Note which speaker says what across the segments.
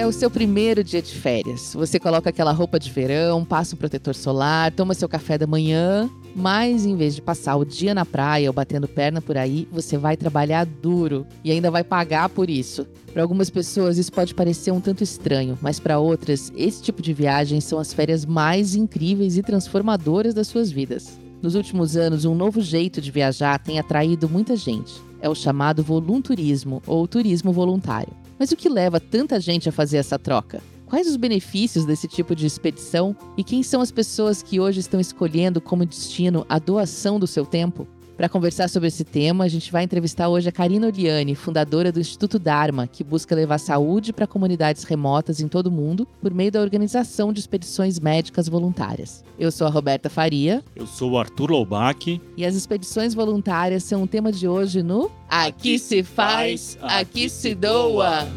Speaker 1: É o seu primeiro dia de férias. Você coloca aquela roupa de verão, passa um protetor solar, toma seu café da manhã, mas em vez de passar o dia na praia ou batendo perna por aí, você vai trabalhar duro e ainda vai pagar por isso. Para algumas pessoas isso pode parecer um tanto estranho, mas para outras, esse tipo de viagem são as férias mais incríveis e transformadoras das suas vidas. Nos últimos anos, um novo jeito de viajar tem atraído muita gente. É o chamado volunturismo ou turismo voluntário. Mas o que leva tanta gente a fazer essa troca? Quais os benefícios desse tipo de expedição e quem são as pessoas que hoje estão escolhendo como destino a doação do seu tempo? Para conversar sobre esse tema, a gente vai entrevistar hoje a Karina Oliani, fundadora do Instituto Dharma, que busca levar saúde para comunidades remotas em todo o mundo por meio da organização de expedições médicas voluntárias. Eu sou a Roberta Faria.
Speaker 2: Eu sou o Arthur Loubach.
Speaker 1: E as expedições voluntárias são o tema de hoje no Aqui se faz, aqui se doa.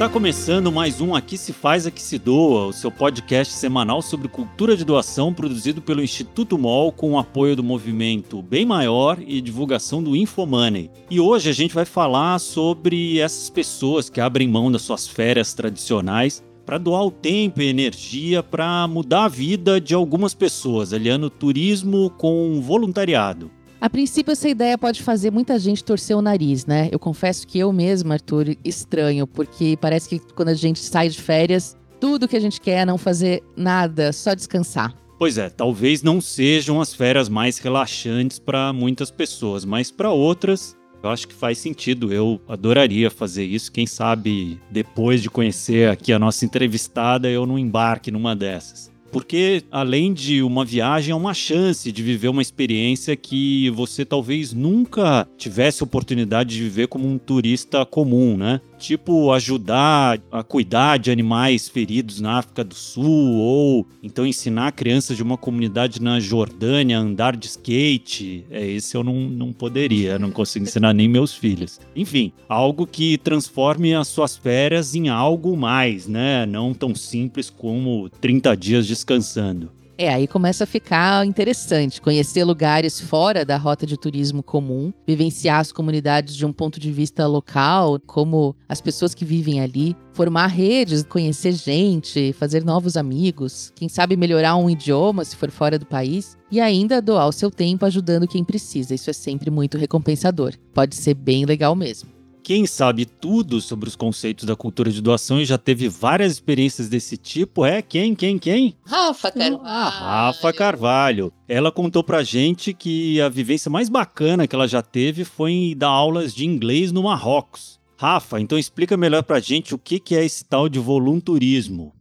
Speaker 2: Está começando mais um Aqui se faz, aqui se doa, o seu podcast semanal sobre cultura de doação produzido pelo Instituto MOL com o apoio do movimento Bem Maior e divulgação do Infomoney. E hoje a gente vai falar sobre essas pessoas que abrem mão das suas férias tradicionais para doar o tempo e energia para mudar a vida de algumas pessoas, aliando turismo com voluntariado.
Speaker 1: A princípio, essa ideia pode fazer muita gente torcer o nariz, né? Eu confesso que eu mesma, Arthur, estranho, porque parece que quando a gente sai de férias, tudo que a gente quer é não fazer nada, só descansar.
Speaker 2: Pois é, talvez não sejam as férias mais relaxantes para muitas pessoas, mas para outras, eu acho que faz sentido. Eu adoraria fazer isso. Quem sabe depois de conhecer aqui a nossa entrevistada, eu não embarque numa dessas porque além de uma viagem, é uma chance de viver uma experiência que você talvez nunca tivesse oportunidade de viver como um turista comum, né? Tipo ajudar a cuidar de animais feridos na África do Sul, ou então ensinar crianças de uma comunidade na Jordânia a andar de skate. É, esse eu não, não poderia, não consigo ensinar nem meus filhos. Enfim, algo que transforme as suas férias em algo mais, né? Não tão simples como 30 dias descansando.
Speaker 1: É, aí começa a ficar interessante conhecer lugares fora da rota de turismo comum, vivenciar as comunidades de um ponto de vista local, como as pessoas que vivem ali, formar redes, conhecer gente, fazer novos amigos, quem sabe melhorar um idioma se for fora do país e ainda doar o seu tempo ajudando quem precisa. Isso é sempre muito recompensador. Pode ser bem legal mesmo.
Speaker 2: Quem sabe tudo sobre os conceitos da cultura de doação e já teve várias experiências desse tipo é quem, quem, quem?
Speaker 1: Rafa Carvalho.
Speaker 2: A Rafa Carvalho. Ela contou pra gente que a vivência mais bacana que ela já teve foi em dar aulas de inglês no Marrocos. Rafa, então explica melhor pra gente o que é esse tal de volunturismo.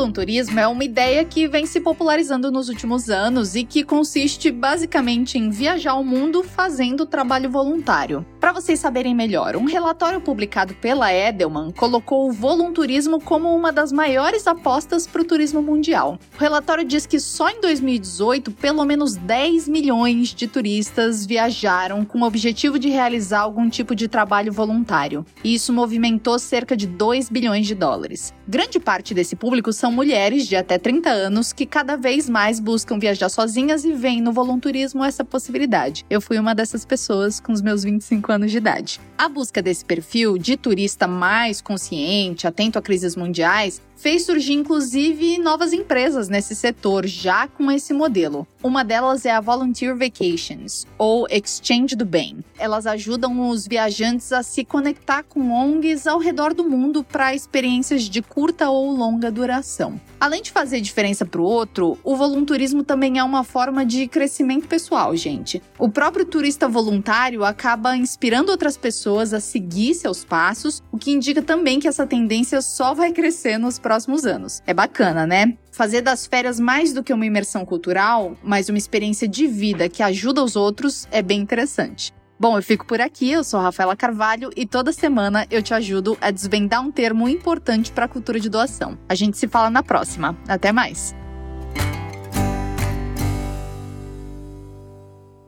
Speaker 3: Volunturismo é uma ideia que vem se popularizando nos últimos anos e que consiste basicamente em viajar o mundo fazendo trabalho voluntário. Para vocês saberem melhor, um relatório publicado pela Edelman colocou o volunturismo como uma das maiores apostas para o turismo mundial. O relatório diz que só em 2018, pelo menos 10 milhões de turistas viajaram com o objetivo de realizar algum tipo de trabalho voluntário. E isso movimentou cerca de 2 bilhões de dólares. Grande parte desse público são mulheres de até 30 anos que cada vez mais buscam viajar sozinhas e veem no volunturismo essa possibilidade. Eu fui uma dessas pessoas com os meus 25 anos de idade. A busca desse perfil de turista mais consciente, atento a crises mundiais, fez surgir inclusive novas empresas nesse setor já com esse modelo. Uma delas é a Volunteer Vacations, ou Exchange do Bem. Elas ajudam os viajantes a se conectar com ONGs ao redor do mundo para experiências de curta ou longa duração. Além de fazer diferença para o outro, o volunturismo também é uma forma de crescimento pessoal, gente. O próprio turista voluntário acaba inspirando outras pessoas a seguir seus passos, o que indica também que essa tendência só vai crescer nos próximos próximos anos. É bacana, né? Fazer das férias mais do que uma imersão cultural, mas uma experiência de vida que ajuda os outros é bem interessante. Bom, eu fico por aqui, eu sou Rafaela Carvalho e toda semana eu te ajudo a desvendar um termo importante para a cultura de doação. A gente se fala na próxima. Até mais!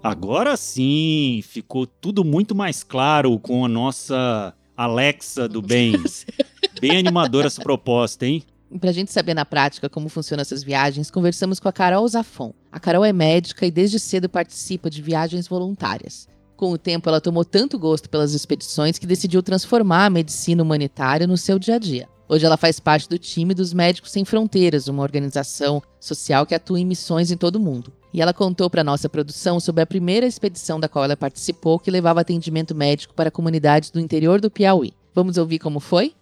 Speaker 2: Agora sim, ficou tudo muito mais claro com a nossa Alexa do bens. Bem animadora essa proposta, hein?
Speaker 1: Pra gente saber na prática como funcionam essas viagens, conversamos com a Carol Zafon. A Carol é médica e desde cedo participa de viagens voluntárias. Com o tempo, ela tomou tanto gosto pelas expedições que decidiu transformar a medicina humanitária no seu dia a dia. Hoje ela faz parte do time dos Médicos Sem Fronteiras, uma organização social que atua em missões em todo o mundo. E ela contou para nossa produção sobre a primeira expedição da qual ela participou, que levava atendimento médico para comunidades do interior do Piauí. Vamos ouvir como foi?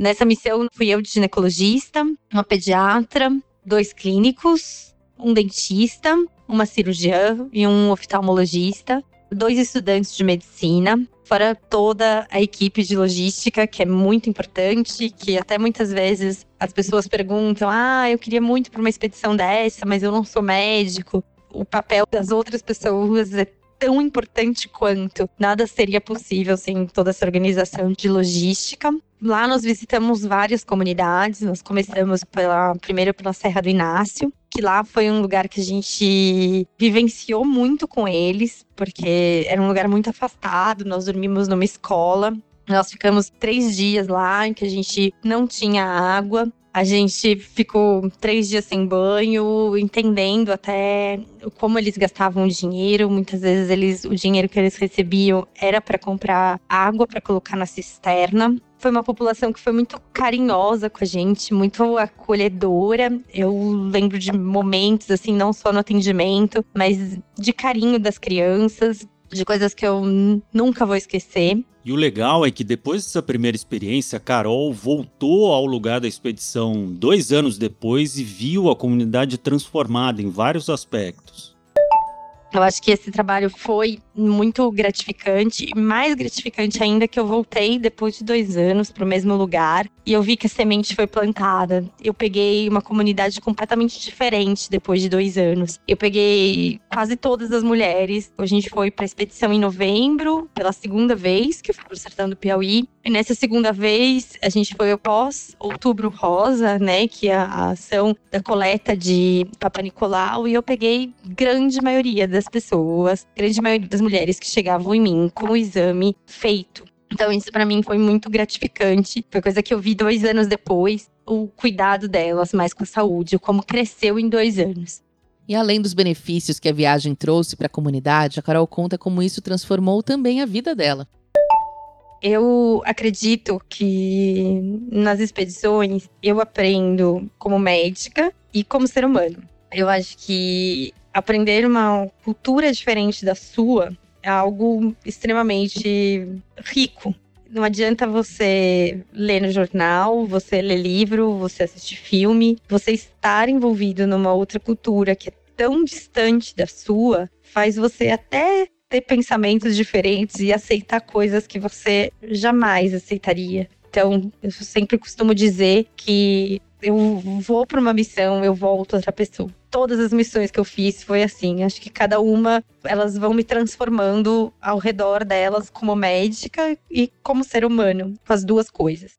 Speaker 4: Nessa missão fui eu de ginecologista, uma pediatra, dois clínicos, um dentista, uma cirurgiã e um oftalmologista, dois estudantes de medicina, fora toda a equipe de logística, que é muito importante, que até muitas vezes as pessoas perguntam: "Ah, eu queria muito para uma expedição dessa, mas eu não sou médico". O papel das outras pessoas é tão importante quanto. Nada seria possível sem toda essa organização de logística. Lá nós visitamos várias comunidades. Nós começamos pela, primeiro pela Serra do Inácio, que lá foi um lugar que a gente vivenciou muito com eles, porque era um lugar muito afastado. Nós dormimos numa escola. Nós ficamos três dias lá em que a gente não tinha água. A gente ficou três dias sem banho, entendendo até como eles gastavam dinheiro. Muitas vezes eles, o dinheiro que eles recebiam era para comprar água para colocar na cisterna. Foi uma população que foi muito carinhosa com a gente, muito acolhedora. Eu lembro de momentos assim, não só no atendimento, mas de carinho das crianças, de coisas que eu nunca vou esquecer.
Speaker 2: E o legal é que depois dessa primeira experiência, a Carol voltou ao lugar da expedição dois anos depois e viu a comunidade transformada em vários aspectos.
Speaker 4: Eu acho que esse trabalho foi muito gratificante, mais gratificante ainda que eu voltei depois de dois anos para o mesmo lugar e eu vi que a semente foi plantada. Eu peguei uma comunidade completamente diferente depois de dois anos. Eu peguei quase todas as mulheres. A gente foi para a expedição em novembro, pela segunda vez que eu fui para o Sertão do Piauí. E nessa segunda vez, a gente foi após Outubro Rosa, né, que é a ação da coleta de Papa Nicolau, e eu peguei grande maioria das pessoas, grande maioria das mulheres que chegavam em mim com o exame feito. Então, isso para mim foi muito gratificante. Foi coisa que eu vi dois anos depois, o cuidado delas mais com a saúde, como cresceu em dois anos.
Speaker 1: E além dos benefícios que a viagem trouxe para a comunidade, a Carol conta como isso transformou também a vida dela.
Speaker 4: Eu acredito que nas expedições eu aprendo como médica e como ser humano. Eu acho que aprender uma cultura diferente da sua é algo extremamente rico. Não adianta você ler no jornal, você ler livro, você assistir filme, você estar envolvido numa outra cultura que é tão distante da sua, faz você até ter pensamentos diferentes e aceitar coisas que você jamais aceitaria. Então, eu sempre costumo dizer que eu vou para uma missão, eu volto outra pessoa todas as missões que eu fiz foi assim. Acho que cada uma, elas vão me transformando ao redor delas como médica e como ser humano, as duas coisas.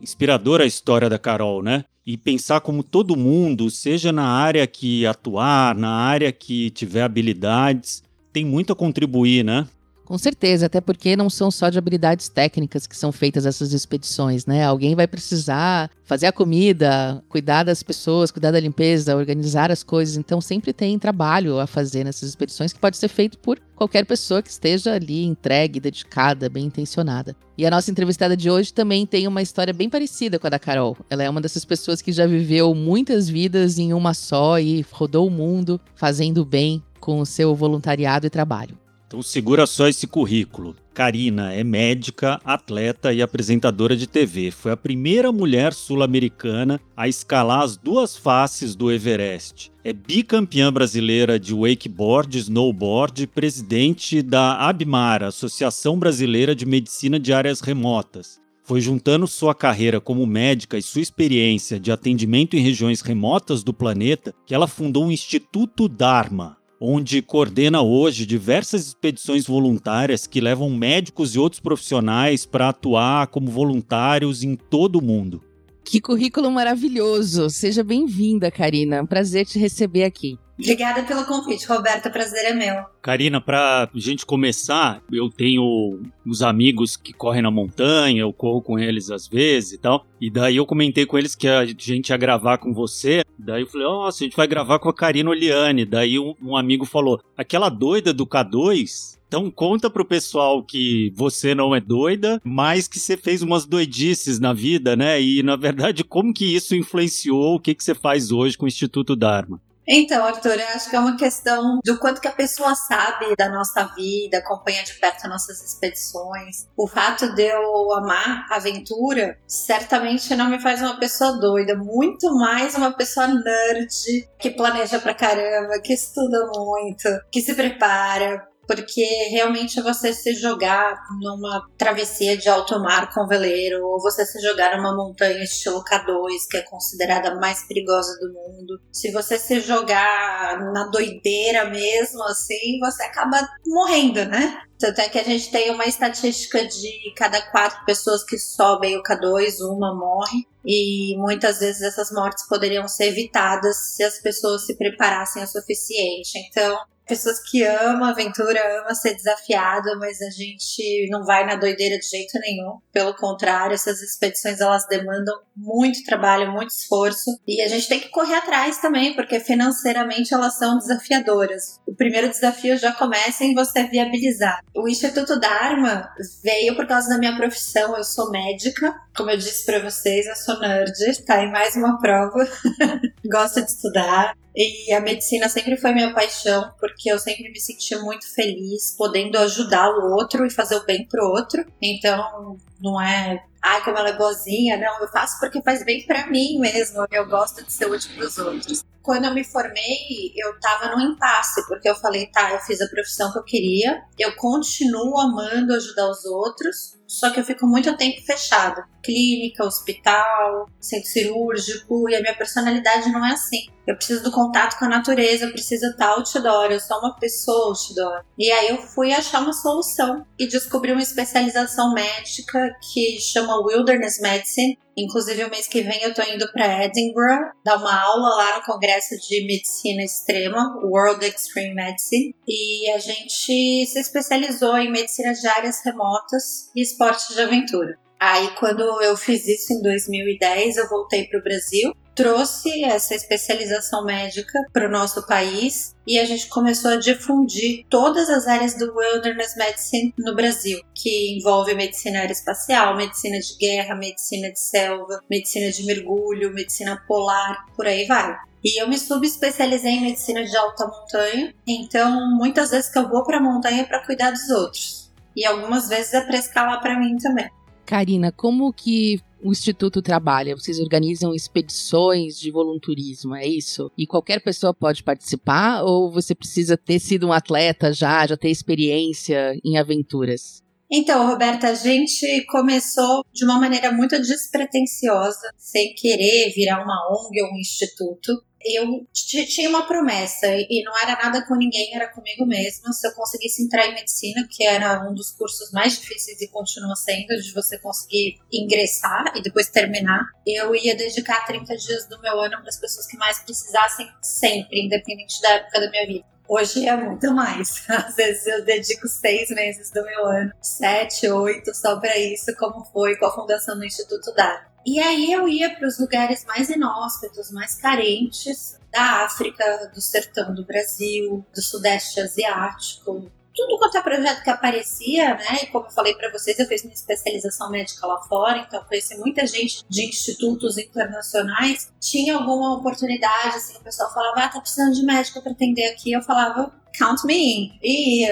Speaker 2: Inspiradora a história da Carol, né? E pensar como todo mundo, seja na área que atuar, na área que tiver habilidades, tem muito a contribuir, né?
Speaker 1: Com certeza, até porque não são só de habilidades técnicas que são feitas essas expedições, né? Alguém vai precisar fazer a comida, cuidar das pessoas, cuidar da limpeza, organizar as coisas. Então sempre tem trabalho a fazer nessas expedições que pode ser feito por qualquer pessoa que esteja ali entregue, dedicada, bem intencionada. E a nossa entrevistada de hoje também tem uma história bem parecida com a da Carol. Ela é uma dessas pessoas que já viveu muitas vidas em uma só e rodou o mundo fazendo bem com o seu voluntariado e trabalho.
Speaker 2: Então segura só esse currículo. Karina é médica, atleta e apresentadora de TV. Foi a primeira mulher sul-americana a escalar as duas faces do Everest. É bicampeã brasileira de wakeboard, snowboard, presidente da ABMAR, Associação Brasileira de Medicina de Áreas Remotas. Foi juntando sua carreira como médica e sua experiência de atendimento em regiões remotas do planeta que ela fundou o Instituto Dharma, onde coordena hoje diversas expedições voluntárias que levam médicos e outros profissionais para atuar como voluntários em todo o mundo.
Speaker 1: Que currículo maravilhoso! Seja bem-vinda, Karina. Prazer te receber aqui.
Speaker 5: Obrigada pelo convite, Roberta. Prazer é meu.
Speaker 2: Karina, pra gente começar, eu tenho uns amigos que correm na montanha, eu corro com eles às vezes e tal. E daí eu comentei com eles que a gente ia gravar com você. Daí eu falei, nossa, a gente vai gravar com a Karina Oliane. Daí um, um amigo falou, aquela doida do K2, então conta pro pessoal que você não é doida, mas que você fez umas doidices na vida, né? E na verdade, como que isso influenciou o que, que você faz hoje com o Instituto Dharma?
Speaker 5: Então, Arthur, eu acho que é uma questão do quanto que a pessoa sabe da nossa vida, acompanha de perto nossas expedições. O fato de eu amar aventura certamente não me faz uma pessoa doida, muito mais uma pessoa nerd que planeja pra caramba, que estuda muito, que se prepara porque realmente é você se jogar numa travessia de alto mar com veleiro, ou você se jogar numa montanha estilo K2, que é considerada a mais perigosa do mundo. Se você se jogar na doideira mesmo, assim, você acaba morrendo, né? Tanto é que a gente tem uma estatística de cada quatro pessoas que sobem o K2, uma morre. E muitas vezes essas mortes poderiam ser evitadas se as pessoas se preparassem o suficiente. Então, pessoas que amam a aventura, amam ser desafiado, mas a gente não vai na doideira de jeito nenhum. Pelo contrário, essas expedições elas demandam muito trabalho, muito esforço e a gente tem que correr atrás também, porque financeiramente elas são desafiadoras. O primeiro desafio já começa em você viabilizar. O Instituto Dharma veio por causa da minha profissão, eu sou médica, como eu disse para vocês, eu sou nerd, tá em mais uma prova. Gosto de estudar, e a medicina sempre foi minha paixão, porque eu sempre me senti muito feliz podendo ajudar o outro e fazer o bem pro outro. Então, não é, ai, como ela é boazinha, não, eu faço porque faz bem para mim mesmo. Eu gosto de ser útil pros outros. Quando eu me formei, eu tava num impasse, porque eu falei, tá, eu fiz a profissão que eu queria, eu continuo amando ajudar os outros, só que eu fico muito tempo fechado. Clínica, hospital, centro cirúrgico, e a minha personalidade não é assim. Eu preciso do contato com a natureza, eu preciso estar outdoor, eu sou uma pessoa outdoor. E aí eu fui achar uma solução e descobri uma especialização médica que chama Wilderness Medicine. Inclusive, o mês que vem eu tô indo para Edinburgh dar uma aula lá no Congresso de Medicina Extrema, World Extreme Medicine. E a gente se especializou em medicina de áreas remotas e esportes de aventura. Aí, quando eu fiz isso em 2010, eu voltei para o Brasil, trouxe essa especialização médica para o nosso país e a gente começou a difundir todas as áreas do Wilderness Medicine no Brasil, que envolve medicina aeroespacial, medicina de guerra, medicina de selva, medicina de mergulho, medicina polar, por aí vai. E eu me subespecializei em medicina de alta montanha, então muitas vezes que eu vou para a montanha é para cuidar dos outros. E algumas vezes é para escalar para mim também.
Speaker 1: Karina, como que o Instituto trabalha? Vocês organizam expedições de volunturismo, é isso? E qualquer pessoa pode participar ou você precisa ter sido um atleta já, já ter experiência em aventuras?
Speaker 5: Então, Roberta, a gente começou de uma maneira muito despretensiosa, sem querer virar uma ONG ou um instituto eu tinha uma promessa e não era nada com ninguém, era comigo mesma. Se eu conseguisse entrar em medicina, que era um dos cursos mais difíceis e continua sendo, de você conseguir ingressar e depois terminar, eu ia dedicar 30 dias do meu ano para as pessoas que mais precisassem sempre, independente da época da minha vida. Hoje é muito mais. Às vezes eu dedico seis meses do meu ano, sete, oito, só para isso, como foi com a fundação do Instituto Dara. E aí eu ia para os lugares mais inóspitos, mais carentes da África, do sertão do Brasil, do Sudeste Asiático, tudo quanto é projeto que aparecia, né? E como eu falei para vocês, eu fiz minha especialização médica lá fora, então conheci muita gente de institutos internacionais. Tinha alguma oportunidade, assim, o pessoal falava, ah, tá precisando de médico para atender aqui. Eu falava, count me in. E.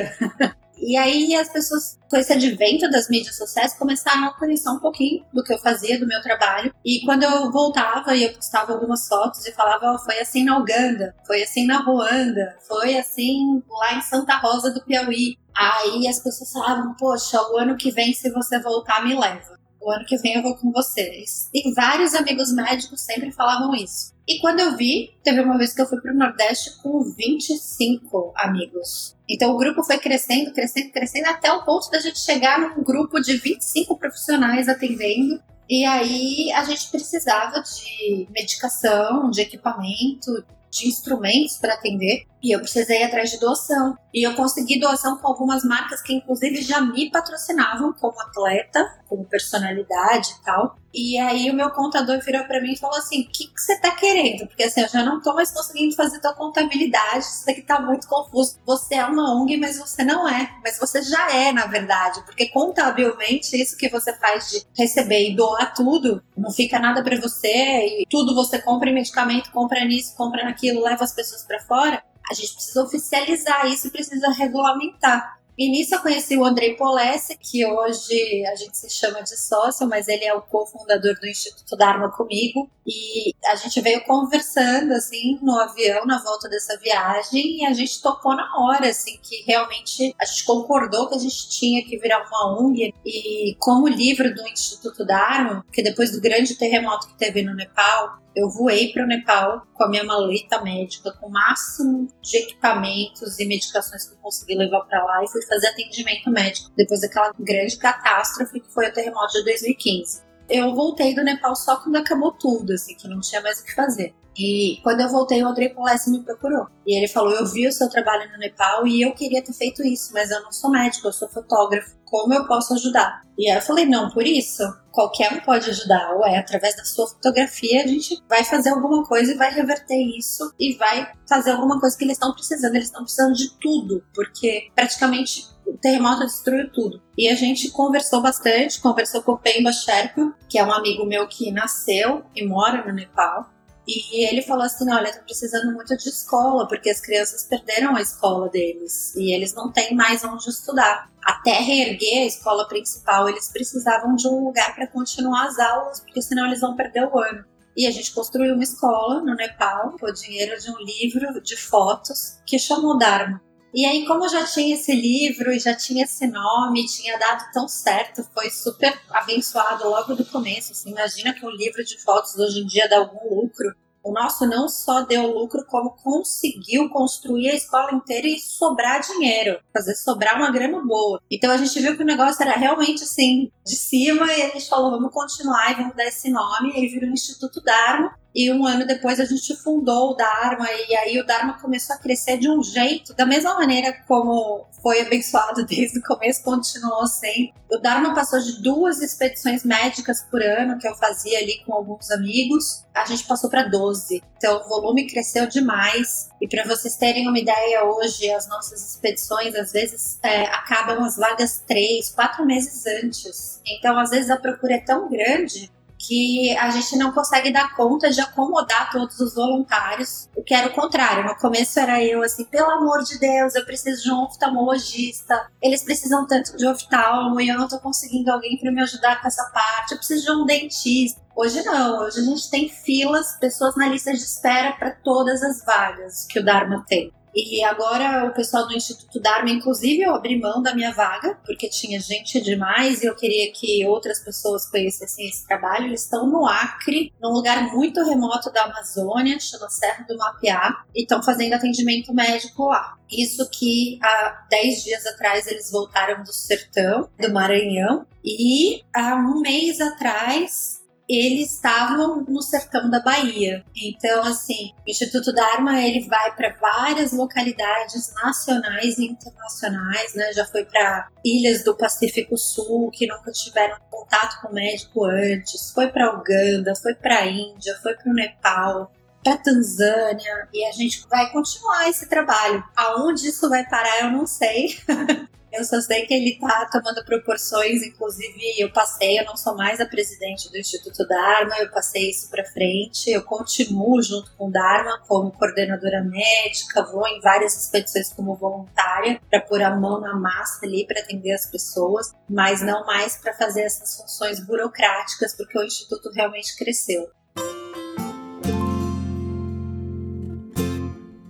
Speaker 5: E aí as pessoas, com esse advento das mídias sociais, começaram a conhecer um pouquinho do que eu fazia, do meu trabalho. E quando eu voltava e eu postava algumas fotos e falava, oh, foi assim na Uganda, foi assim na Ruanda, foi assim lá em Santa Rosa do Piauí. Aí as pessoas falavam, poxa, o ano que vem, se você voltar, me leva. O ano que vem eu vou com vocês. E vários amigos médicos sempre falavam isso. E quando eu vi, teve uma vez que eu fui para o Nordeste com 25 amigos. Então o grupo foi crescendo, crescendo, crescendo, até o ponto da gente chegar num grupo de 25 profissionais atendendo E aí a gente precisava de medicação, de equipamento, de instrumentos para atender. E eu precisei ir atrás de doação. E eu consegui doação com algumas marcas que, inclusive, já me patrocinavam como atleta, como personalidade e tal. E aí o meu contador virou para mim e falou assim: o que, que você tá querendo? Porque assim, eu já não tô mais conseguindo fazer tua contabilidade, isso daqui tá muito confuso. Você é uma ONG, mas você não é. Mas você já é, na verdade. Porque contabilmente, isso que você faz de receber e doar tudo, não fica nada para você, e tudo você compra em medicamento, compra nisso, compra naquilo, leva as pessoas para fora a gente precisa oficializar isso e precisa regulamentar. E nisso eu conheci o Andrei Polesse, que hoje a gente se chama de sócio, mas ele é o cofundador do Instituto Dharma comigo. E a gente veio conversando, assim, no avião, na volta dessa viagem, e a gente tocou na hora, assim, que realmente a gente concordou que a gente tinha que virar uma ONG. E como livro do Instituto Dharma, que depois do grande terremoto que teve no Nepal, eu voei para o Nepal com a minha maleta médica, com o máximo de equipamentos e medicações que eu consegui levar para lá e fui fazer atendimento médico depois daquela grande catástrofe que foi o terremoto de 2015. Eu voltei do Nepal só quando acabou tudo, assim, que não tinha mais o que fazer. E quando eu voltei, o André Polesse me procurou. E ele falou: Eu vi o seu trabalho no Nepal e eu queria ter feito isso, mas eu não sou médico, eu sou fotógrafo. Como eu posso ajudar? E aí eu falei: Não, por isso, qualquer um pode ajudar. É através da sua fotografia, a gente vai fazer alguma coisa e vai reverter isso e vai fazer alguma coisa que eles estão precisando. Eles estão precisando de tudo, porque praticamente o terremoto destruiu tudo. E a gente conversou bastante, conversou com o Pemba Sherpa, que é um amigo meu que nasceu e mora no Nepal. E ele falou assim: olha, tô precisando muito de escola, porque as crianças perderam a escola deles e eles não têm mais onde estudar. Até reerguer a escola principal, eles precisavam de um lugar para continuar as aulas, porque senão eles vão perder o ano. E a gente construiu uma escola no Nepal com o dinheiro de um livro de fotos que chamou Dharma. E aí, como já tinha esse livro e já tinha esse nome, tinha dado tão certo, foi super abençoado logo do começo. Assim, imagina que um livro de fotos hoje em dia dá algum lucro. O nosso não só deu lucro, como conseguiu construir a escola inteira e sobrar dinheiro, fazer sobrar uma grana boa. Então a gente viu que o negócio era realmente assim, de cima, e a gente falou: vamos continuar e vamos dar esse nome. E aí virou o Instituto Dharma. E um ano depois a gente fundou o Dharma, e aí o Dharma começou a crescer de um jeito, da mesma maneira como foi abençoado desde o começo, continuou sem. O Dharma passou de duas expedições médicas por ano, que eu fazia ali com alguns amigos, a gente passou para 12. Então o volume cresceu demais. E para vocês terem uma ideia, hoje as nossas expedições às vezes é, acabam as vagas três, quatro meses antes. Então às vezes a procura é tão grande que a gente não consegue dar conta de acomodar todos os voluntários, o que era o contrário. No começo era eu assim, pelo amor de Deus, eu preciso de um oftalmologista, eles precisam tanto de oftalmo e eu não tô conseguindo alguém para me ajudar com essa parte, eu preciso de um dentista. Hoje não, hoje a gente tem filas, pessoas na lista de espera para todas as vagas que o Dharma tem. E agora o pessoal do Instituto Dharma, inclusive, eu abri mão da minha vaga, porque tinha gente demais e eu queria que outras pessoas conhecessem esse trabalho. Eles estão no Acre, num lugar muito remoto da Amazônia, chama Serra do Mapeá, e estão fazendo atendimento médico lá. Isso que há 10 dias atrás eles voltaram do sertão, do Maranhão, e há um mês atrás eles estavam no sertão da Bahia. Então, assim, o Instituto Dharma ele vai para várias localidades nacionais e internacionais, né? Já foi para ilhas do Pacífico Sul que nunca tiveram contato com médico antes, foi para Uganda, foi para Índia, foi para o Nepal, para Tanzânia e a gente vai continuar esse trabalho. Aonde isso vai parar, eu não sei. Eu só sei que ele está tomando proporções, inclusive eu passei, eu não sou mais a presidente do Instituto Dharma, eu passei isso para frente, eu continuo junto com o Dharma como coordenadora médica, vou em várias expedições como voluntária para pôr a mão na massa ali para atender as pessoas, mas não mais para fazer essas funções burocráticas, porque o Instituto realmente cresceu.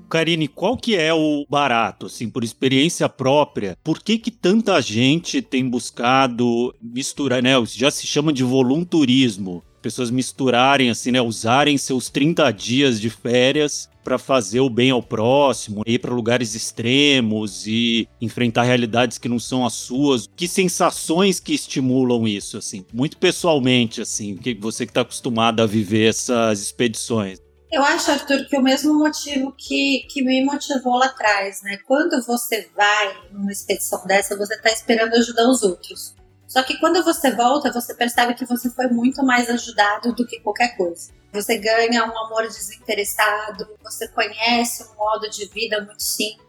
Speaker 2: Karine, qual que é o barato, assim, por experiência própria? Por que que tanta gente tem buscado misturar, né? Já se chama de volunturismo. Pessoas misturarem, assim, né? Usarem seus 30 dias de férias para fazer o bem ao próximo, ir para lugares extremos e enfrentar realidades que não são as suas. Que sensações que estimulam isso, assim? Muito pessoalmente, assim, que você que está acostumado a viver essas expedições.
Speaker 5: Eu acho, Arthur, que o mesmo motivo que, que me motivou lá atrás, né? Quando você vai numa expedição dessa, você está esperando ajudar os outros. Só que quando você volta, você percebe que você foi muito mais ajudado do que qualquer coisa. Você ganha um amor desinteressado, você conhece um modo de vida muito simples,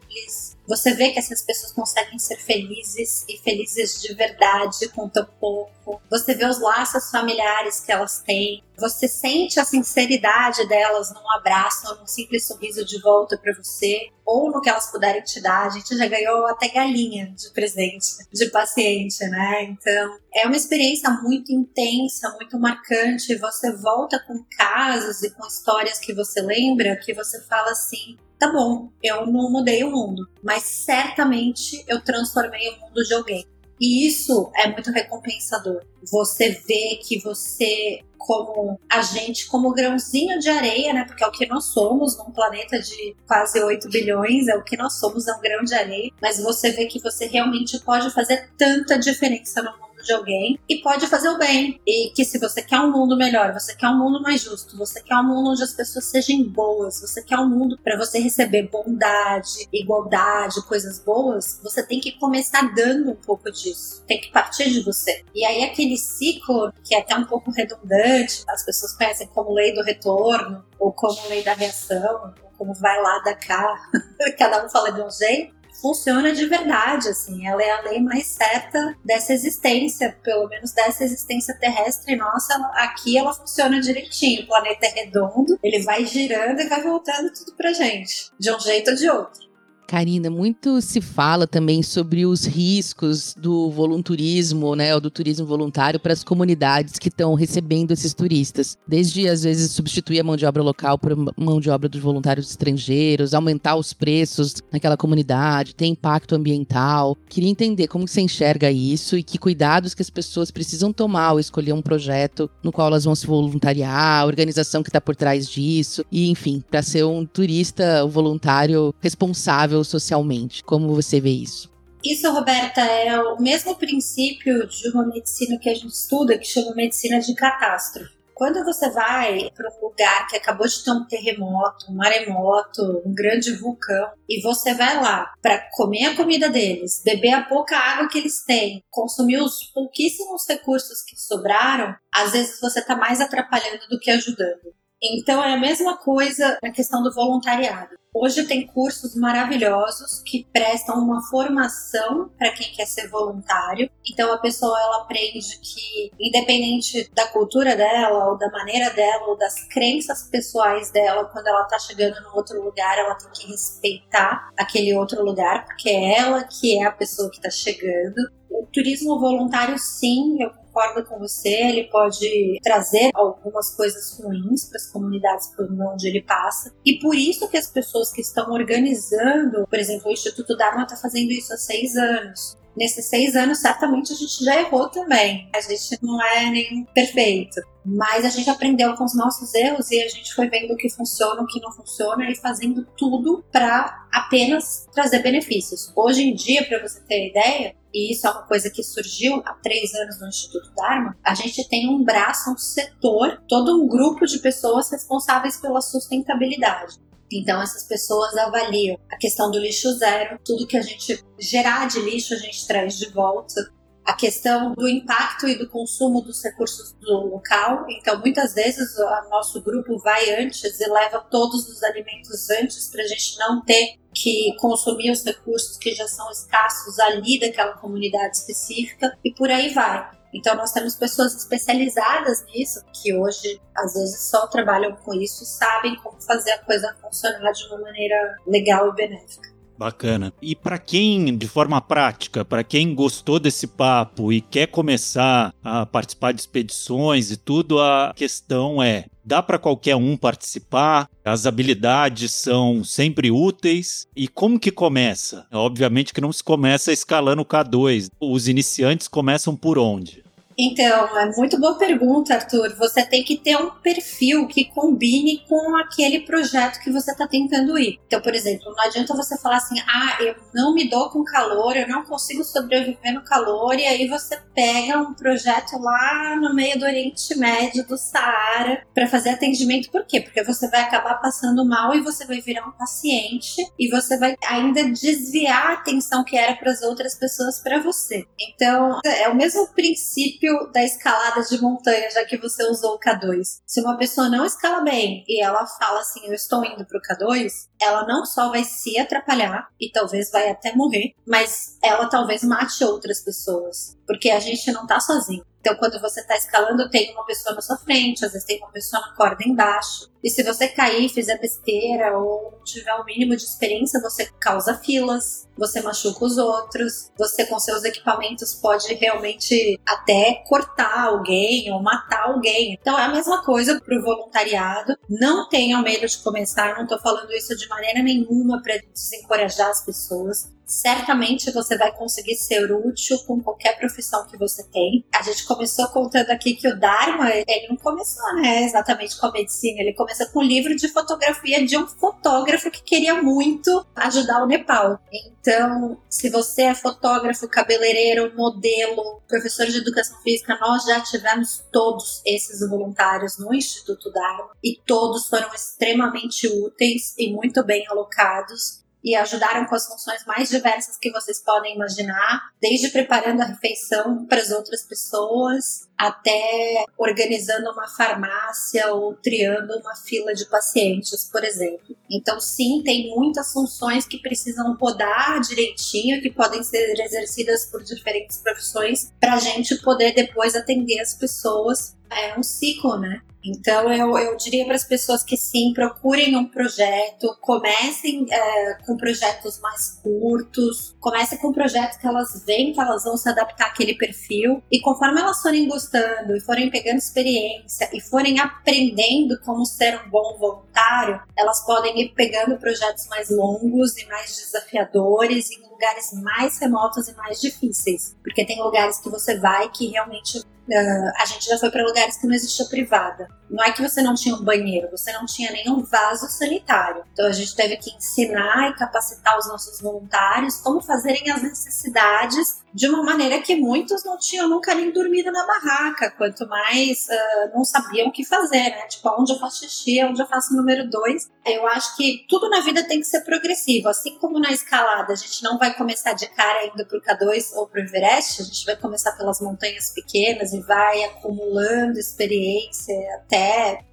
Speaker 5: você vê que essas pessoas conseguem ser felizes e felizes de verdade com tão pouco. Você vê os laços familiares que elas têm. Você sente a sinceridade delas num abraço, num simples sorriso de volta para você, ou no que elas puderem te dar. A gente já ganhou até galinha de presente, de paciente, né? Então, é uma experiência muito intensa, muito marcante. Você volta com casos e com histórias que você lembra, que você fala assim: tá bom, eu não mudei o mundo, mas certamente eu transformei o mundo de alguém. E isso é muito recompensador. Você vê que você, como agente, como grãozinho de areia, né? Porque é o que nós somos num planeta de quase 8 bilhões, é o que nós somos, é um grão de areia. Mas você vê que você realmente pode fazer tanta diferença no mundo de alguém e pode fazer o bem. E que se você quer um mundo melhor, você quer um mundo mais justo, você quer um mundo onde as pessoas sejam boas, você quer um mundo para você receber bondade, igualdade, coisas boas, você tem que começar dando um pouco disso. Tem que partir de você. E aí aquele ciclo que é até um pouco redundante, as pessoas conhecem como lei do retorno ou como lei da reação, como vai lá da cá, cada um fala de um jeito funciona de verdade, assim. Ela é a lei mais certa dessa existência, pelo menos dessa existência terrestre nossa. Aqui ela funciona direitinho. O planeta é redondo, ele vai girando e vai voltando tudo pra gente, de um jeito ou de outro.
Speaker 1: Karina, muito se fala também sobre os riscos do volunturismo, né, ou do turismo voluntário para as comunidades que estão recebendo esses turistas. Desde, às vezes, substituir a mão de obra local por mão de obra dos voluntários estrangeiros, aumentar os preços naquela comunidade, ter impacto ambiental. Queria entender como você enxerga isso e que cuidados que as pessoas precisam tomar ao escolher um projeto no qual elas vão se voluntariar, a organização que está por trás disso, e, enfim, para ser um turista voluntário responsável socialmente. Como você vê isso?
Speaker 5: Isso, Roberta, é o mesmo princípio de uma medicina que a gente estuda, que chama medicina de catástrofe. Quando você vai para um lugar que acabou de ter um terremoto, um maremoto, um grande vulcão, e você vai lá para comer a comida deles, beber a pouca água que eles têm, consumir os pouquíssimos recursos que sobraram, às vezes você está mais atrapalhando do que ajudando. Então é a mesma coisa na questão do voluntariado. Hoje tem cursos maravilhosos que prestam uma formação para quem quer ser voluntário. Então a pessoa ela aprende que independente da cultura dela ou da maneira dela ou das crenças pessoais dela, quando ela está chegando num outro lugar, ela tem que respeitar aquele outro lugar, porque é ela que é a pessoa que está chegando. O turismo voluntário, sim, eu concordo com você, ele pode trazer algumas coisas ruins para as comunidades por onde ele passa. E por isso que as pessoas que estão organizando, por exemplo, o Instituto Dharma está fazendo isso há seis anos. Nesses seis anos, certamente a gente já errou também. A gente não é nem perfeito. Mas a gente aprendeu com os nossos erros e a gente foi vendo o que funciona, o que não funciona e fazendo tudo para apenas trazer benefícios. Hoje em dia, para você ter ideia, e isso é uma coisa que surgiu há três anos no Instituto Dharma, a gente tem um braço, um setor, todo um grupo de pessoas responsáveis pela sustentabilidade. Então, essas pessoas avaliam a questão do lixo zero, tudo que a gente gerar de lixo a gente traz de volta, a questão do impacto e do consumo dos recursos do local. Então, muitas vezes, o nosso grupo vai antes e leva todos os alimentos antes para a gente não ter que consumir os recursos que já são escassos ali daquela comunidade específica e por aí vai. Então nós temos pessoas especializadas nisso, que hoje às vezes só trabalham com isso e sabem como fazer a coisa funcionar de uma maneira legal e benéfica.
Speaker 2: Bacana. E para quem, de forma prática, para quem gostou desse papo e quer começar a participar de expedições e tudo, a questão é: dá para qualquer um participar? As habilidades são sempre úteis. E como que começa? Obviamente que não se começa escalando o K2. Os iniciantes começam por onde?
Speaker 5: Então, é muito boa pergunta, Arthur. Você tem que ter um perfil que combine com aquele projeto que você está tentando ir. Então, por exemplo, não adianta você falar assim: ah, eu não me dou com calor, eu não consigo sobreviver no calor, e aí você pega um projeto lá no meio do Oriente Médio, do Saara, para fazer atendimento. Por quê? Porque você vai acabar passando mal e você vai virar um paciente e você vai ainda desviar a atenção que era para as outras pessoas para você. Então, é o mesmo princípio da escalada de montanha, já que você usou o K2. Se uma pessoa não escala bem e ela fala assim, eu estou indo pro K2, ela não só vai se atrapalhar e talvez vai até morrer, mas ela talvez mate outras pessoas, porque a gente não tá sozinho. Então, quando você está escalando, tem uma pessoa na sua frente, às vezes tem uma pessoa na corda embaixo. E se você cair, fizer besteira ou não tiver o mínimo de experiência, você causa filas, você machuca os outros, você com seus equipamentos pode realmente até cortar alguém ou matar alguém. Então é a mesma coisa para o voluntariado. Não tenham medo de começar, não estou falando isso de maneira nenhuma para desencorajar as pessoas certamente você vai conseguir ser útil com qualquer profissão que você tem. A gente começou contando aqui que o Dharma, ele não começou, né, exatamente com a medicina, ele começou com um livro de fotografia de um fotógrafo que queria muito ajudar o Nepal. Então, se você é fotógrafo, cabeleireiro, modelo, professor de educação física, nós já tivemos todos esses voluntários no Instituto Dharma e todos foram extremamente úteis e muito bem alocados e ajudaram com as funções mais diversas que vocês podem imaginar, desde preparando a refeição para as outras pessoas, até organizando uma farmácia ou triando uma fila de pacientes, por exemplo. Então, sim, tem muitas funções que precisam rodar direitinho, que podem ser exercidas por diferentes profissões, para a gente poder depois atender as pessoas. É um ciclo, né? Então, eu, eu diria para as pessoas que sim, procurem um projeto, comecem é, com projetos mais curtos, comecem com projetos que elas veem que elas vão se adaptar àquele perfil, e conforme elas forem gostando e forem pegando experiência e forem aprendendo como ser um bom voluntário, elas podem ir pegando projetos mais longos e mais desafiadores em lugares mais remotos e mais difíceis, porque tem lugares que você vai que realmente Uh, a gente já foi para lugares que não existia privada. Não é que você não tinha um banheiro, você não tinha nenhum vaso sanitário. Então a gente teve que ensinar e capacitar os nossos voluntários como fazerem as necessidades de uma maneira que muitos não tinham nunca nem dormido na barraca, quanto mais uh, não sabiam o que fazer, né? Tipo, onde eu faço xixi, onde eu faço número dois. Eu acho que tudo na vida tem que ser progressivo. Assim como na escalada, a gente não vai começar de cara indo pro K2 ou pro Everest, a gente vai começar pelas montanhas pequenas e vai acumulando experiência até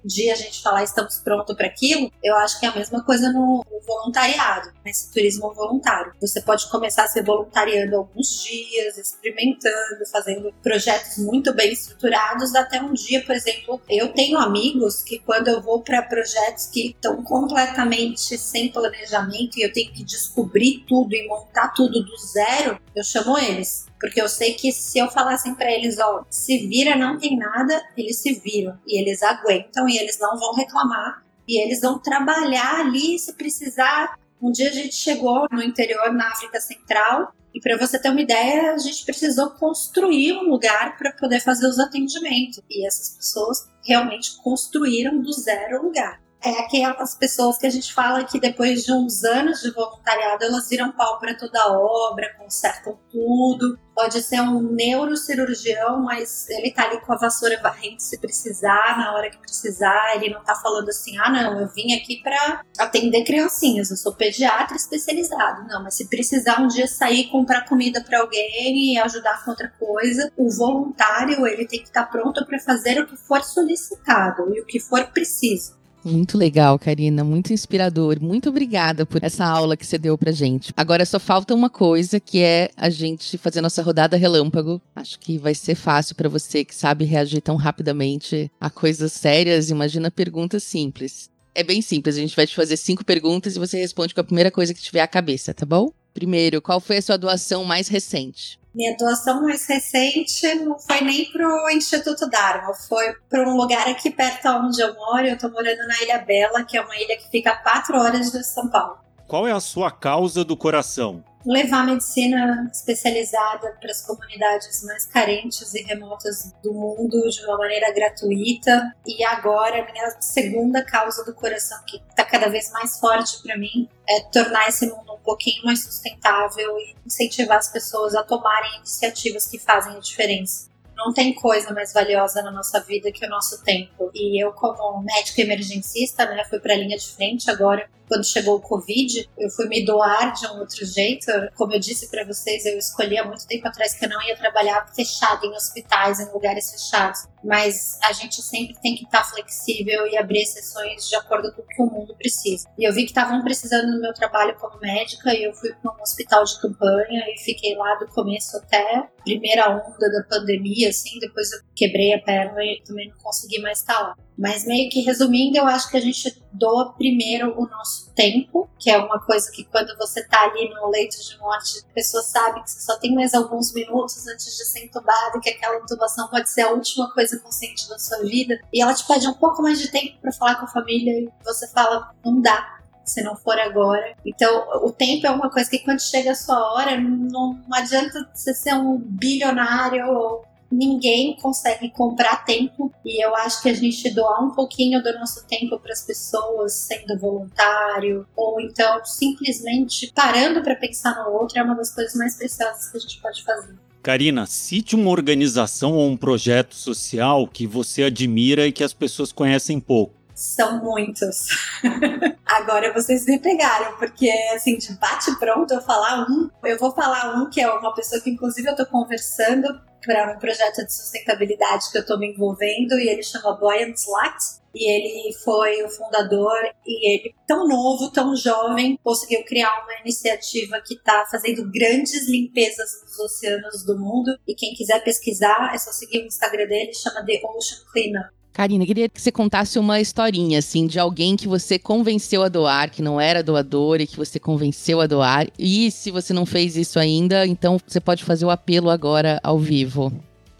Speaker 5: um dia a gente falar estamos prontos para aquilo. Eu acho que é a mesma coisa no, voluntariado, nesse turismo voluntário. Você pode começar a ser voluntariando alguns dias, experimentando, fazendo projetos muito bem estruturados, até um dia, por exemplo, eu tenho amigos que quando eu vou para projetos que estão completamente sem planejamento e eu tenho que descobrir tudo e montar tudo do zero, eu chamo eles. Porque eu sei que se eu falassem para eles, ó, se vira, não tem nada, eles se viram. E eles aguentam e eles não vão reclamar. E eles vão trabalhar ali se precisar. Um dia a gente chegou no interior, na África Central, e para você ter uma ideia, a gente precisou construir um lugar para poder fazer os atendimentos. E essas pessoas realmente construíram do zero o lugar é aquelas pessoas que a gente fala que depois de uns anos de voluntariado elas viram pau para toda a obra, consertam tudo. Pode ser um neurocirurgião, mas ele tá ali com a vassoura varrendo se precisar, na hora que precisar. Ele não tá falando assim, ah, não, eu vim aqui para atender criancinhas, eu sou pediatra especializado. Não, mas se precisar um dia sair comprar comida para alguém e ajudar com outra coisa, o voluntário ele tem que estar tá pronto para fazer o que for solicitado e o que for preciso.
Speaker 1: Muito legal, Karina, muito inspirador. Muito obrigada por essa aula que você deu pra gente. Agora só falta uma coisa, que é a gente fazer nossa rodada relâmpago. Acho que vai ser fácil para você que sabe reagir tão rapidamente a coisas sérias. Imagina perguntas simples. É bem simples, a gente vai te fazer cinco perguntas e você responde com a primeira coisa que tiver à cabeça, tá bom? Primeiro, qual foi a sua doação mais recente?
Speaker 5: Minha doação mais recente não foi nem pro Instituto Dharma, foi para um lugar aqui perto onde eu moro. Eu tô morando na Ilha Bela, que é uma ilha que fica a quatro horas de São Paulo.
Speaker 2: Qual é a sua causa do coração?
Speaker 5: Levar medicina especializada para as comunidades mais carentes e remotas do mundo de uma maneira gratuita. E agora, a minha segunda causa do coração, que está cada vez mais forte para mim, é tornar esse mundo um pouquinho mais sustentável e incentivar as pessoas a tomarem iniciativas que fazem a diferença. Não tem coisa mais valiosa na nossa vida que o nosso tempo. E eu, como médico emergencista, né, fui para a linha de frente agora quando chegou o Covid, eu fui me doar de um outro jeito. Como eu disse para vocês, eu escolhi há muito tempo atrás que eu não ia trabalhar fechado em hospitais, em lugares fechados. Mas a gente sempre tem que estar flexível e abrir exceções de acordo com o que o mundo precisa. E eu vi que estavam precisando do meu trabalho como médica e eu fui para um hospital de campanha e fiquei lá do começo até a primeira onda da pandemia, assim. Depois eu quebrei a perna e também não consegui mais estar lá. Mas meio que resumindo, eu acho que a gente doa primeiro o nosso tempo, que é uma coisa que quando você tá ali no leito de morte, a pessoa sabe que você só tem mais alguns minutos antes de ser entubado, que aquela intubação pode ser a última coisa consciente da sua vida, e ela te pede um pouco mais de tempo para falar com a família e você fala, não dá, se não for agora. Então, o tempo é uma coisa que quando chega a sua hora, não, adianta você ser um bilionário ou ninguém consegue comprar tempo e eu acho que a gente doar um pouquinho do nosso tempo para as pessoas, sendo voluntário ou então simplesmente parando para pensar no outro é uma das coisas mais preciosas que a gente pode fazer.
Speaker 2: Karina, cite uma organização ou um projeto social que você admira e que as pessoas conhecem pouco.
Speaker 5: São muitos. Agora vocês me pegaram, porque assim, de bate pronto eu falar um, eu vou falar um que é uma pessoa que inclusive eu tô conversando para um projeto de sustentabilidade que eu estou me envolvendo e ele chama Boyan Slat. E ele foi o fundador e ele, tão novo, tão jovem, conseguiu criar uma iniciativa que está fazendo grandes limpezas nos oceanos do mundo. E quem quiser pesquisar, é só seguir o Instagram dele, chama The Ocean Cleanup.
Speaker 1: Karina, queria que você contasse uma historinha, assim, de alguém que você convenceu a doar, que não era doador e que você convenceu a doar. E se você não fez isso ainda, então você pode fazer o apelo agora ao vivo.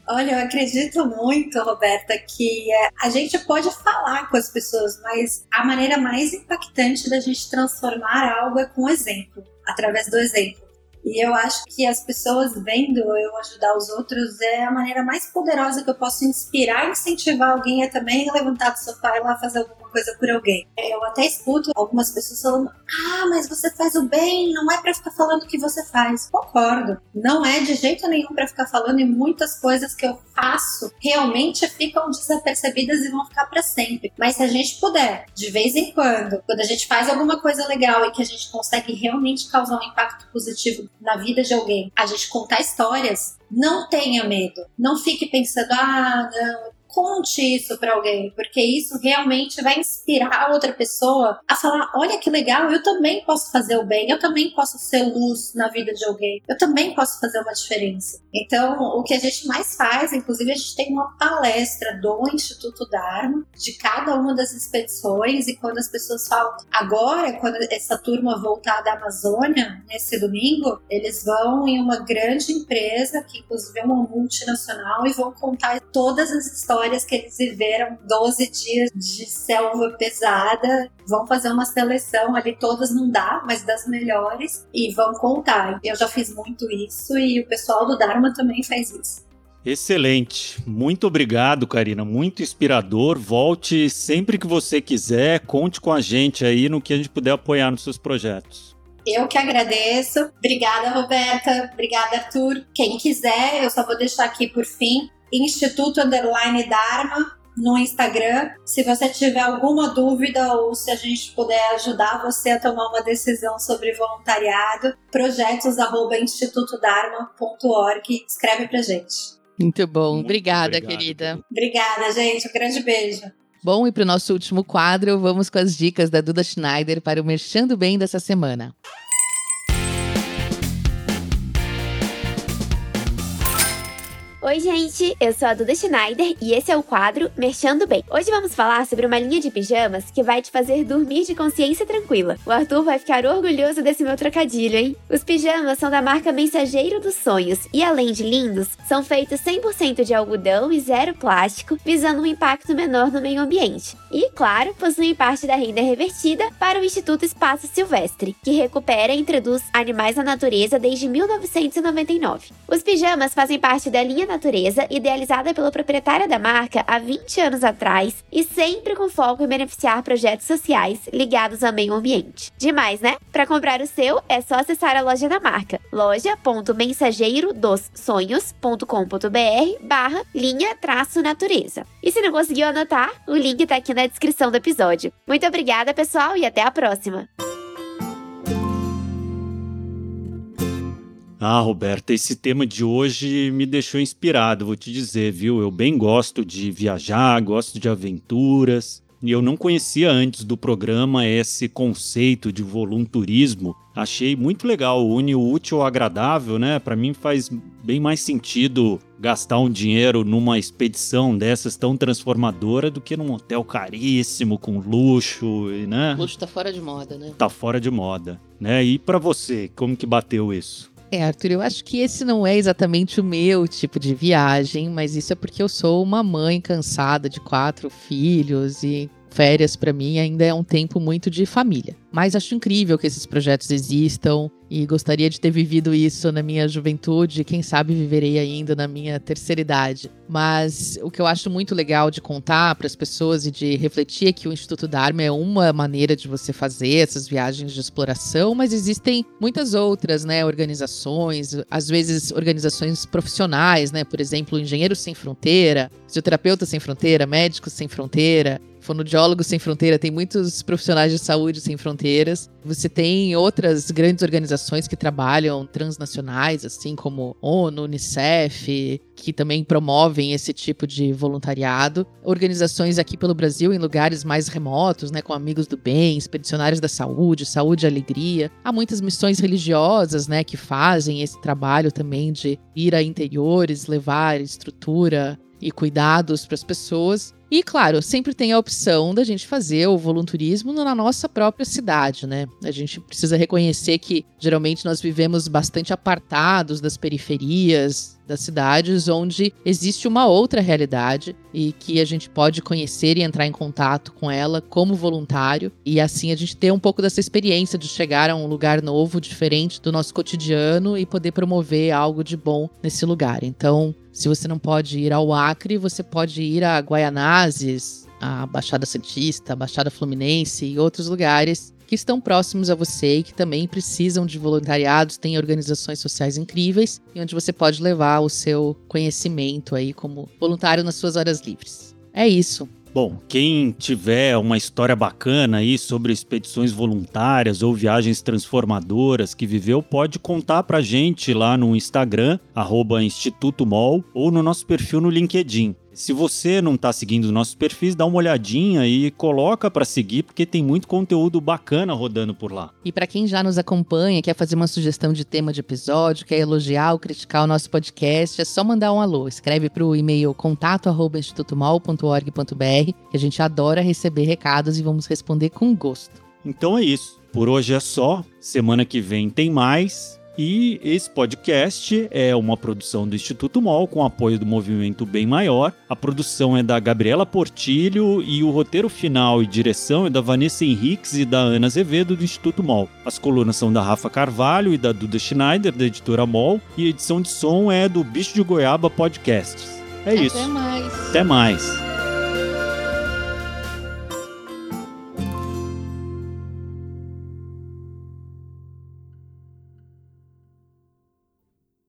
Speaker 5: Olha, eu acredito muito, Roberta, que é, a gente pode falar com as pessoas, mas a maneira mais impactante da gente transformar algo é com exemplo, através do exemplo. E eu acho que as pessoas vendo eu ajudar os outros é a maneira mais poderosa que eu posso inspirar e incentivar alguém a também levantar do sofá e lá fazer alguma coisa por alguém. Eu até escuto algumas pessoas falando: ah, mas você faz o bem, não é para ficar falando o que você faz. Concordo. Não é de jeito nenhum para ficar falando e muitas coisas que eu faço realmente ficam desapercebidas e vão ficar para sempre. Mas se a gente puder, de vez em quando, quando a gente faz alguma coisa legal e que a gente consegue realmente causar um impacto positivo na vida de alguém, a gente contar histórias, não tenha medo. Não fique pensando, ah, não, conte isso para alguém, porque isso realmente vai inspirar outra pessoa a falar: olha que legal, eu também posso fazer o bem, eu também posso ser luz na vida de alguém, eu também posso fazer uma diferença. Então, o que a gente mais faz, inclusive, a gente tem uma palestra do Instituto Dharma de cada uma das expedições, e quando as pessoas falam, agora, quando essa turma voltar da Amazônia, nesse domingo, eles vão em uma grande empresa, que inclusive é uma multinacional, e vão contar todas as histórias histórias que eles viveram 12 dias de selva pesada. Vão fazer uma seleção ali, todas não dá, mas das melhores, e vão contar. Eu já fiz muito isso e o pessoal do Dharma também faz isso.
Speaker 2: Excelente. Muito obrigado, Karina. Muito inspirador. Volte sempre que você quiser. Conte com a gente aí no que a gente puder apoiar nos seus projetos.
Speaker 5: Eu que agradeço. Obrigada, Roberta. Obrigada, Arthur. Quem quiser, eu só vou deixar aqui por fim Instituto Underline Dharma no Instagram. Se você tiver alguma dúvida ou se a gente puder ajudar você a tomar uma decisão sobre voluntariado, projetos@institutodharma.org, escreve pra gente.
Speaker 1: Muito bom. Muito Obrigada, obrigado. querida.
Speaker 5: Obrigada, gente. Um grande beijo.
Speaker 1: Bom, e para o nosso último quadro, vamos com as dicas da Duda Schneider para o Merchando Bem dessa semana.
Speaker 6: Oi, gente, eu sou a Duda Schneider e esse é o quadro Merchando Bem. Hoje vamos falar sobre uma linha de pijamas que vai te fazer dormir de consciência tranquila. O Arthur vai ficar orgulhoso desse meu trocadilho, hein? Os pijamas são da marca Mensageiro dos Sonhos e, além de lindos, são feitos 100% de algodão e zero plástico, visando um impacto menor no meio ambiente. E, claro, possuem parte da renda revertida para o Instituto Espaço Silvestre, que recupera e introduz animais na natureza desde 1999. Os pijamas fazem parte da linha Natureza, idealizada pela proprietária da marca há 20 anos atrás e sempre com foco em beneficiar projetos sociais ligados ao meio ambiente. Demais, né? Para comprar o seu, é só acessar a loja da marca, loja.mensageirodosonhos.com.br barra linha traço natureza. E se não conseguiu anotar, o link tá aqui na descrição do episódio. Muito obrigada, pessoal, e até a próxima!
Speaker 2: Ah, Roberta, esse tema de hoje me deixou inspirado, vou te dizer, viu? Eu bem gosto de viajar, gosto de aventuras. E eu não conhecia antes do programa esse conceito de volunturismo. Achei muito legal, une o útil ao agradável, né? Para mim faz bem mais sentido gastar um dinheiro numa expedição dessas tão transformadora do que num hotel caríssimo com luxo, né?
Speaker 1: Luxo tá fora de moda, né?
Speaker 2: Tá fora de moda, né? E para você, como que bateu isso?
Speaker 1: É, Arthur, eu acho que esse não é exatamente o meu tipo de viagem, mas isso é porque eu sou uma mãe cansada de quatro filhos e férias para mim ainda é um tempo muito de família. Mas acho incrível que esses projetos existam e gostaria de ter vivido isso na minha juventude, quem sabe viverei ainda na minha terceira idade. Mas o que eu acho muito legal de contar para as pessoas e de refletir é que o Instituto Dharma é uma maneira de você fazer essas viagens de exploração, mas existem muitas outras, né, organizações, às vezes organizações profissionais, né, por exemplo, Engenheiros Sem Fronteira, Fisioterapeutas Sem Fronteira, Médicos Sem Fronteira, Fonodiólogos Sem Fronteira, tem muitos profissionais de saúde sem fronteiras. Você tem outras grandes organizações que trabalham transnacionais, assim como ONU, Unicef, que também promovem esse tipo de voluntariado. Organizações aqui pelo Brasil em lugares mais remotos, né, com amigos do bem, expedicionários da saúde, saúde e alegria. Há muitas missões religiosas, né, que fazem esse trabalho também de ir a interiores, levar estrutura e cuidados para as pessoas. E, claro, sempre tem a opção da gente fazer o volunturismo na nossa própria cidade, né? A gente precisa reconhecer que geralmente nós vivemos bastante apartados das periferias das cidades, onde existe uma outra realidade e que a gente pode conhecer e entrar em contato com ela como voluntário. E assim a gente ter um pouco dessa experiência de chegar a um lugar novo, diferente do nosso cotidiano e poder promover algo de bom nesse lugar. Então, se você não pode ir ao Acre, você pode ir a Guaianazes, a Baixada Santista, a Baixada Fluminense e outros lugares que estão próximos a você e que também precisam de voluntariados, tem organizações sociais incríveis e onde você pode levar o seu conhecimento aí como voluntário nas suas horas livres. É isso.
Speaker 2: Bom, quem tiver uma história bacana aí sobre expedições voluntárias ou viagens transformadoras que viveu, pode contar pra gente lá no Instagram, arroba Instituto Mol, ou no nosso perfil no LinkedIn. Se você não está seguindo nossos perfis, dá uma olhadinha e coloca para seguir, porque tem muito conteúdo bacana rodando por lá.
Speaker 1: E para quem já nos acompanha, quer fazer uma sugestão de tema de episódio, quer elogiar ou criticar o nosso podcast, é só mandar um alô. Escreve para o e-mail contato@institutomol.org.br, que a gente adora receber recados e vamos responder com gosto.
Speaker 2: Então é isso. Por hoje é só. Semana que vem tem mais. E esse podcast é uma produção do Instituto MOL com apoio do Movimento Bem Maior. A produção é da Gabriela Portilho e o roteiro final e direção é da Vanessa Henriques e da Ana Azevedo do Instituto MOL. As colunas são da Rafa Carvalho e da Duda Schneider, da editora MOL, e a edição de som é do Bicho de Goiaba Podcasts. É
Speaker 1: Até
Speaker 2: isso.
Speaker 1: mais.
Speaker 2: Até mais.